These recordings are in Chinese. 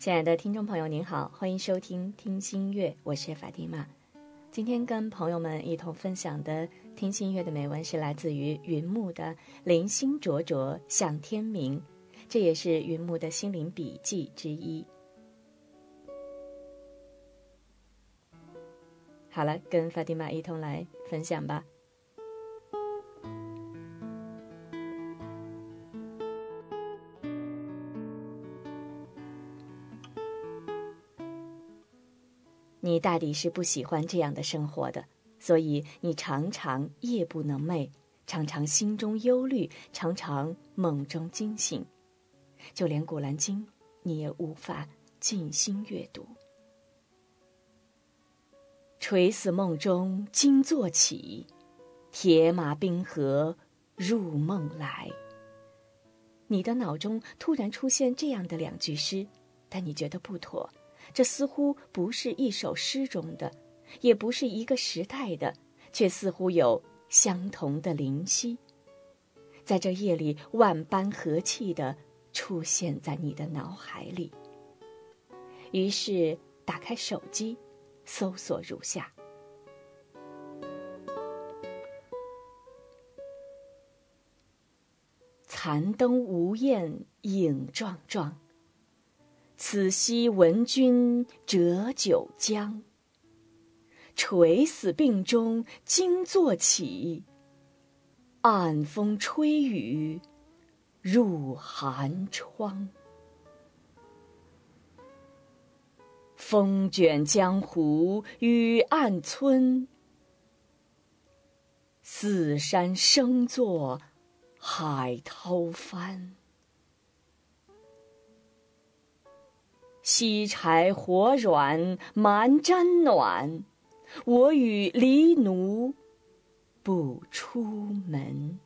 亲爱的听众朋友，您好，欢迎收听《听心乐》，我是法蒂玛。今天跟朋友们一同分享的《听心乐》的美文是来自于云木的《灵心灼灼向天明》，这也是云木的心灵笔记之一。好了，跟法蒂玛一同来分享吧。你大抵是不喜欢这样的生活的，所以你常常夜不能寐，常常心中忧虑，常常梦中惊醒，就连《古兰经》你也无法静心阅读。垂死梦中惊坐起，铁马冰河入梦来。你的脑中突然出现这样的两句诗，但你觉得不妥。这似乎不是一首诗中的，也不是一个时代的，却似乎有相同的灵犀，在这夜里万般和气的出现在你的脑海里。于是打开手机，搜索如下：残灯无焰影幢幢。此夕闻君折九江。垂死病中惊坐起，暗风吹雨入寒窗。风卷江湖雨暗村，四山声作海涛翻。锡柴火软蛮毡暖，我与黎奴不出门。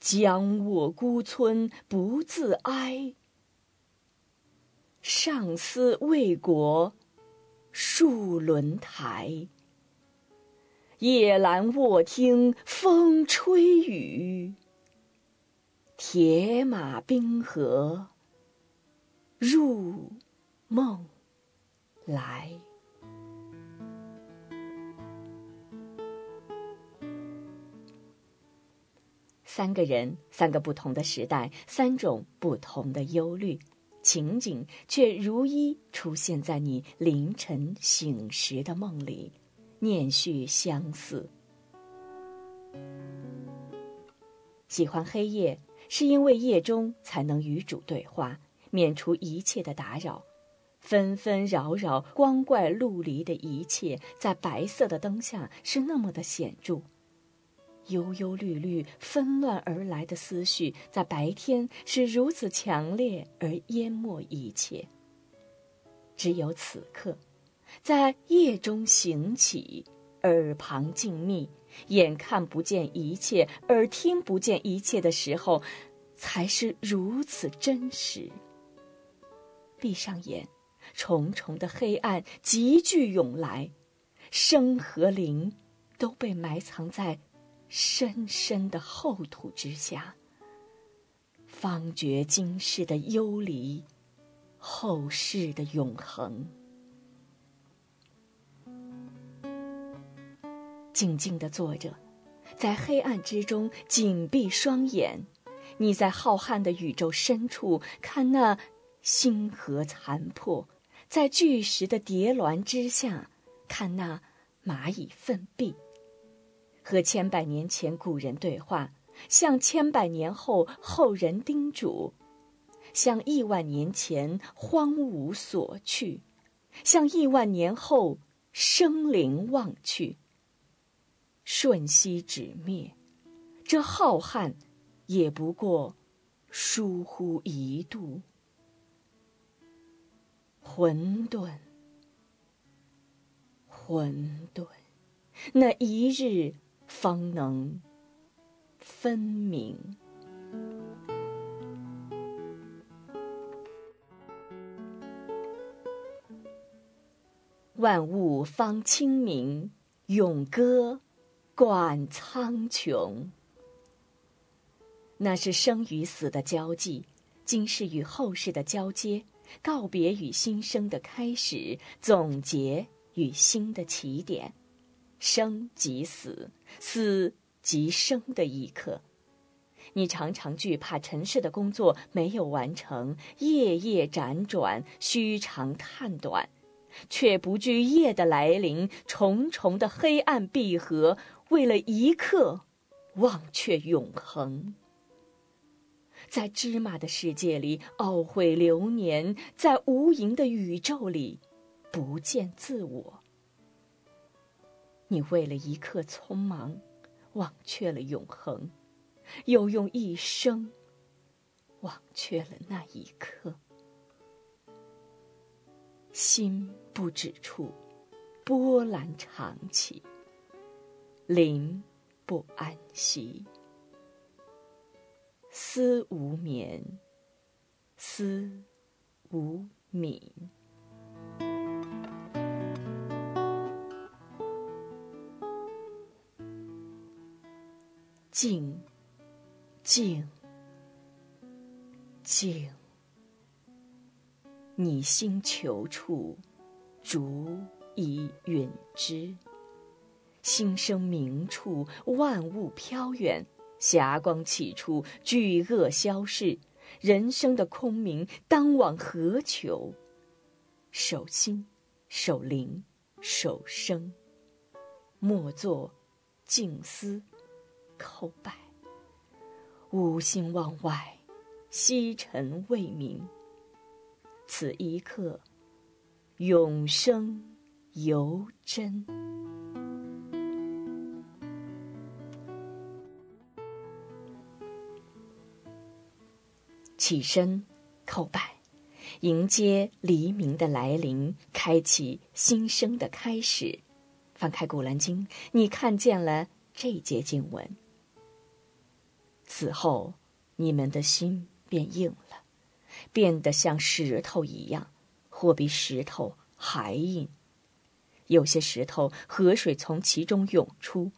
将我孤村不自哀，上思魏国戍轮台。夜阑卧听风吹雨，铁马冰河。入梦来，三个人，三个不同的时代，三种不同的忧虑，情景却如一出现在你凌晨醒时的梦里，念序相似。喜欢黑夜，是因为夜中才能与主对话。免除一切的打扰，纷纷扰扰、光怪陆离的一切，在白色的灯下是那么的显著；忧忧虑虑、纷乱而来的思绪，在白天是如此强烈而淹没一切。只有此刻，在夜中醒起，耳旁静谧，眼看不见一切，耳听不见一切的时候，才是如此真实。闭上眼，重重的黑暗急剧涌来，生和灵都被埋藏在深深的厚土之下。方觉今世的幽离，后世的永恒。静静的坐着，在黑暗之中紧闭双眼，你在浩瀚的宇宙深处看那。星河残破，在巨石的叠峦之下，看那蚂蚁奋臂，和千百年前古人对话，向千百年后后人叮嘱，向亿万年前荒芜所去，向亿万年后生灵望去。瞬息止灭，这浩瀚，也不过疏忽一度。混沌，混沌，那一日方能分明。万物方清明，咏歌贯苍穹。那是生与死的交际，今世与后世的交接，告别与新生的开始，总结与新的起点，生即死，死即生的一刻。你常常惧怕尘世的工作没有完成，夜夜辗转，虚长叹短，却不惧夜的来临，重重的黑暗闭合，为了一刻，忘却永恒。在芝麻的世界里懊悔流年，在无垠的宇宙里，不见自我。你为了一刻匆忙，忘却了永恒。又用一生忘却了那一刻，心不止处，波澜长起，灵不安息，思无眠，思无泯，静。静，静。你心求处，竹以允之。心生明处，万物飘远；霞光起处，巨恶消逝。人生的空明，当往何求？守心，守灵，守生。莫作静思，叩拜。吾心望外，西尘未明。此一刻，永生犹真。起身，叩拜，迎接黎明的来临，开启新生的开始。翻开《古兰经》，你看见了这节经文。此后，你们的心变硬了，变得像石头一样，或比石头还硬。有些石头河水从其中涌出，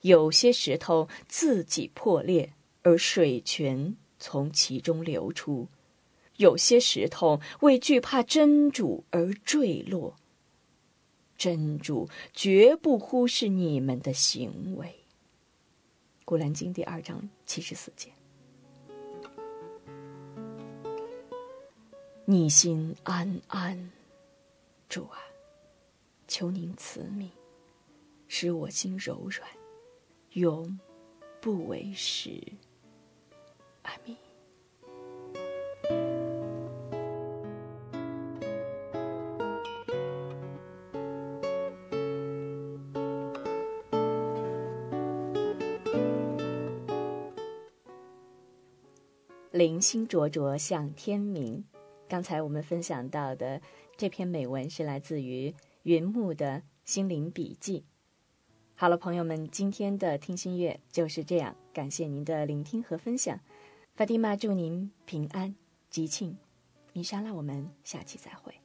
有些石头自己破裂而水泉从其中流出，有些石头为惧怕真主而坠落。真主绝不忽视你们的行为。古兰经第二章七十四节，逆心安安，主啊，求您慈悯，使我心柔软，永不为时。阿弥。灵心灼灼向天明。刚才我们分享到的这篇美文是来自于云木的心灵笔记。好了，朋友们，今天的听心乐就是这样。感谢您的聆听和分享。法蒂玛祝您平安吉庆。米莎拉，我们下期再会。